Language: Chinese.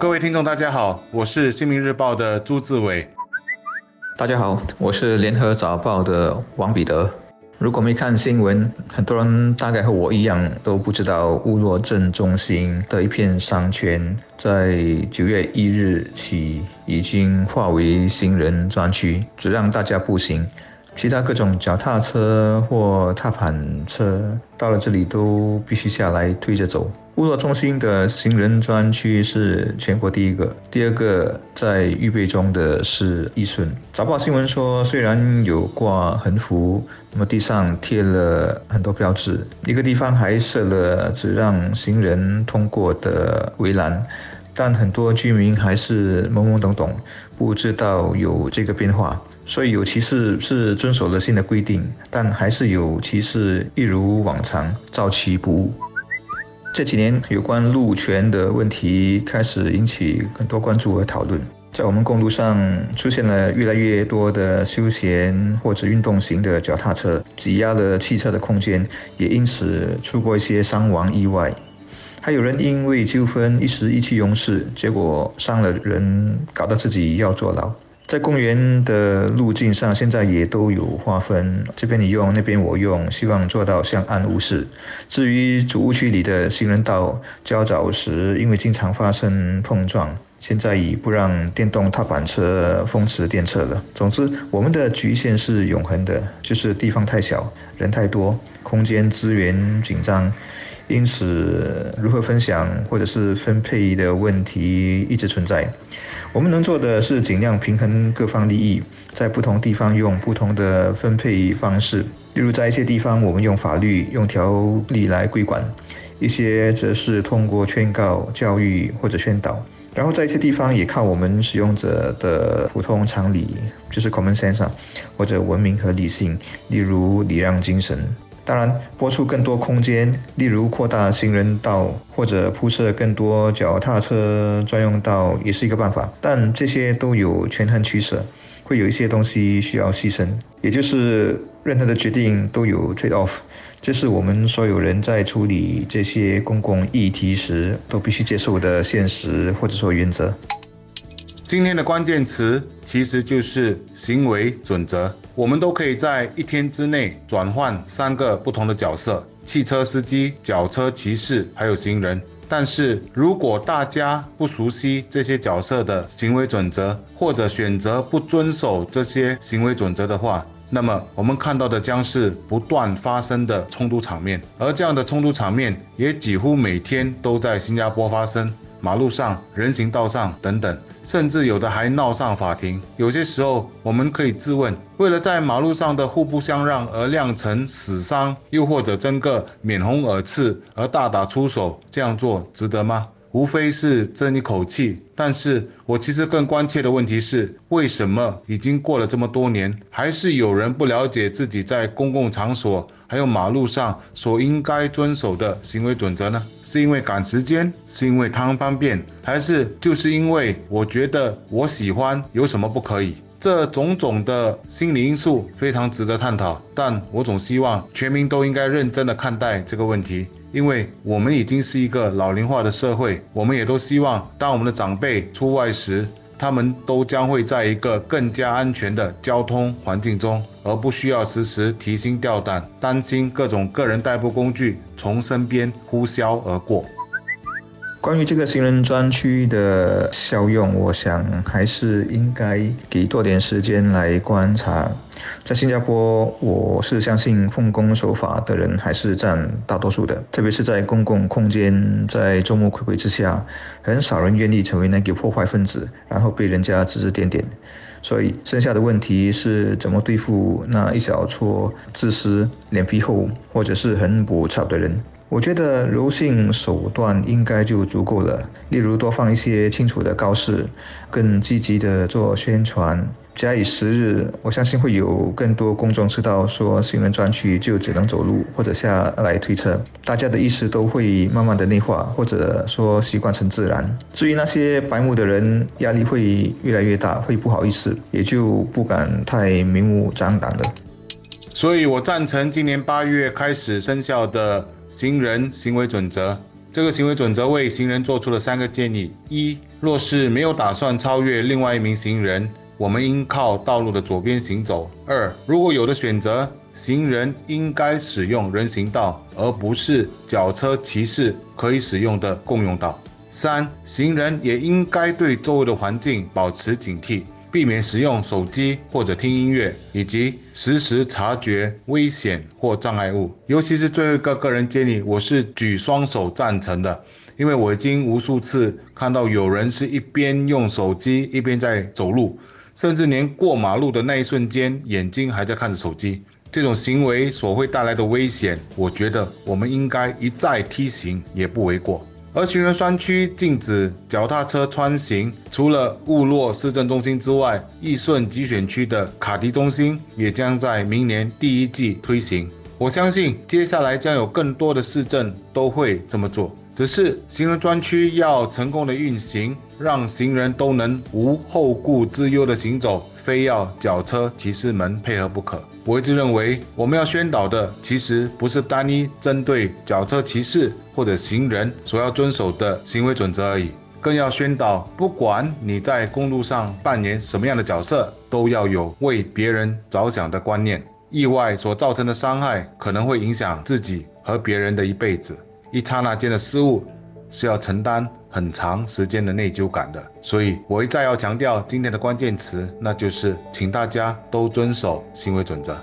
各位听众，大家好，我是《新民日报》的朱志伟。大家好，我是《联合早报》的王彼得。如果没看新闻，很多人大概和我一样都不知道乌洛镇中心的一片商圈，在九月一日起已经划为行人专区，只让大家步行。其他各种脚踏车或踏板车到了这里都必须下来推着走。乌洛中心的行人专区是全国第一个，第二个在预备中的是义顺。早报新闻说，虽然有挂横幅，那么地上贴了很多标志，一个地方还设了只让行人通过的围栏，但很多居民还是懵懵懂懂，不知道有这个变化。所以有歧视是遵守了新的规定，但还是有歧视，一如往常，照其不误。这几年有关路权的问题开始引起很多关注和讨论，在我们公路上出现了越来越多的休闲或者运动型的脚踏车，挤压了汽车的空间，也因此出过一些伤亡意外。还有人因为纠纷一时意气用事，结果伤了人，搞得自己要坐牢。在公园的路径上，现在也都有划分，这边你用，那边我用，希望做到相安无事。至于主屋区里的行人道，较早时因为经常发生碰撞，现在已不让电动踏板车风驰电掣了。总之，我们的局限是永恒的，就是地方太小，人太多，空间资源紧张。因此，如何分享或者是分配的问题一直存在。我们能做的是尽量平衡各方利益，在不同地方用不同的分配方式。例如，在一些地方，我们用法律、用条例来规管；一些则是通过劝告、教育或者宣导。然后，在一些地方也靠我们使用者的普通常理，就是 common sense，或者文明和理性，例如礼让精神。当然，拨出更多空间，例如扩大行人道或者铺设更多脚踏车专用道，也是一个办法。但这些都有权衡取舍，会有一些东西需要牺牲，也就是任何的决定都有 trade off。这是我们所有人在处理这些公共议题时都必须接受的现实或者说原则。今天的关键词其实就是行为准则。我们都可以在一天之内转换三个不同的角色：汽车司机、脚车骑士，还有行人。但是如果大家不熟悉这些角色的行为准则，或者选择不遵守这些行为准则的话，那么我们看到的将是不断发生的冲突场面。而这样的冲突场面也几乎每天都在新加坡发生。马路上、人行道上等等，甚至有的还闹上法庭。有些时候，我们可以自问：为了在马路上的互不相让而酿成死伤，又或者争个面红耳赤而大打出手，这样做值得吗？无非是争一口气，但是我其实更关切的问题是，为什么已经过了这么多年，还是有人不了解自己在公共场所还有马路上所应该遵守的行为准则呢？是因为赶时间，是因为贪方便，还是就是因为我觉得我喜欢，有什么不可以？这种种的心理因素非常值得探讨，但我总希望全民都应该认真的看待这个问题。因为我们已经是一个老龄化的社会，我们也都希望，当我们的长辈出外时，他们都将会在一个更加安全的交通环境中，而不需要时时提心吊胆，担心各种个人代步工具从身边呼啸而过。关于这个行人专区的效用，我想还是应该给多点时间来观察。在新加坡，我是相信奉公守法的人还是占大多数的，特别是在公共空间，在众目睽睽之下，很少人愿意成为那个破坏分子，然后被人家指指点点。所以，剩下的问题是怎么对付那一小撮自私、脸皮厚或者是很不吵的人。我觉得柔性手段应该就足够了，例如多放一些清楚的告示，更积极的做宣传。假以时日，我相信会有更多公众知道，说行人专区就只能走路或者下来推车，大家的意识都会慢慢的内化，或者说习惯成自然。至于那些白目的人，压力会越来越大，会不好意思，也就不敢太明目张胆了。所以我赞成今年八月开始生效的。行人行为准则，这个行为准则为行人做出了三个建议：一，若是没有打算超越另外一名行人，我们应靠道路的左边行走；二，如果有的选择，行人应该使用人行道，而不是脚车骑士可以使用的共用道；三，行人也应该对周围的环境保持警惕。避免使用手机或者听音乐，以及实时察觉危险或障碍物。尤其是最后一个个人建议，我是举双手赞成的，因为我已经无数次看到有人是一边用手机一边在走路，甚至连过马路的那一瞬间，眼睛还在看着手机。这种行为所会带来的危险，我觉得我们应该一再提醒，也不为过。而循人专区禁止脚踏车穿行，除了雾落市政中心之外，义顺集选区的卡迪中心也将在明年第一季推行。我相信接下来将有更多的市政都会这么做。只是行人专区要成功的运行，让行人都能无后顾之忧的行走，非要脚车骑士们配合不可。我一直认为，我们要宣导的其实不是单一针对脚车骑士或者行人所要遵守的行为准则而已，更要宣导，不管你在公路上扮演什么样的角色，都要有为别人着想的观念。意外所造成的伤害可能会影响自己和别人的一辈子，一刹那间的失误是要承担很长时间的内疚感的。所以，我一再要强调今天的关键词，那就是请大家都遵守行为准则。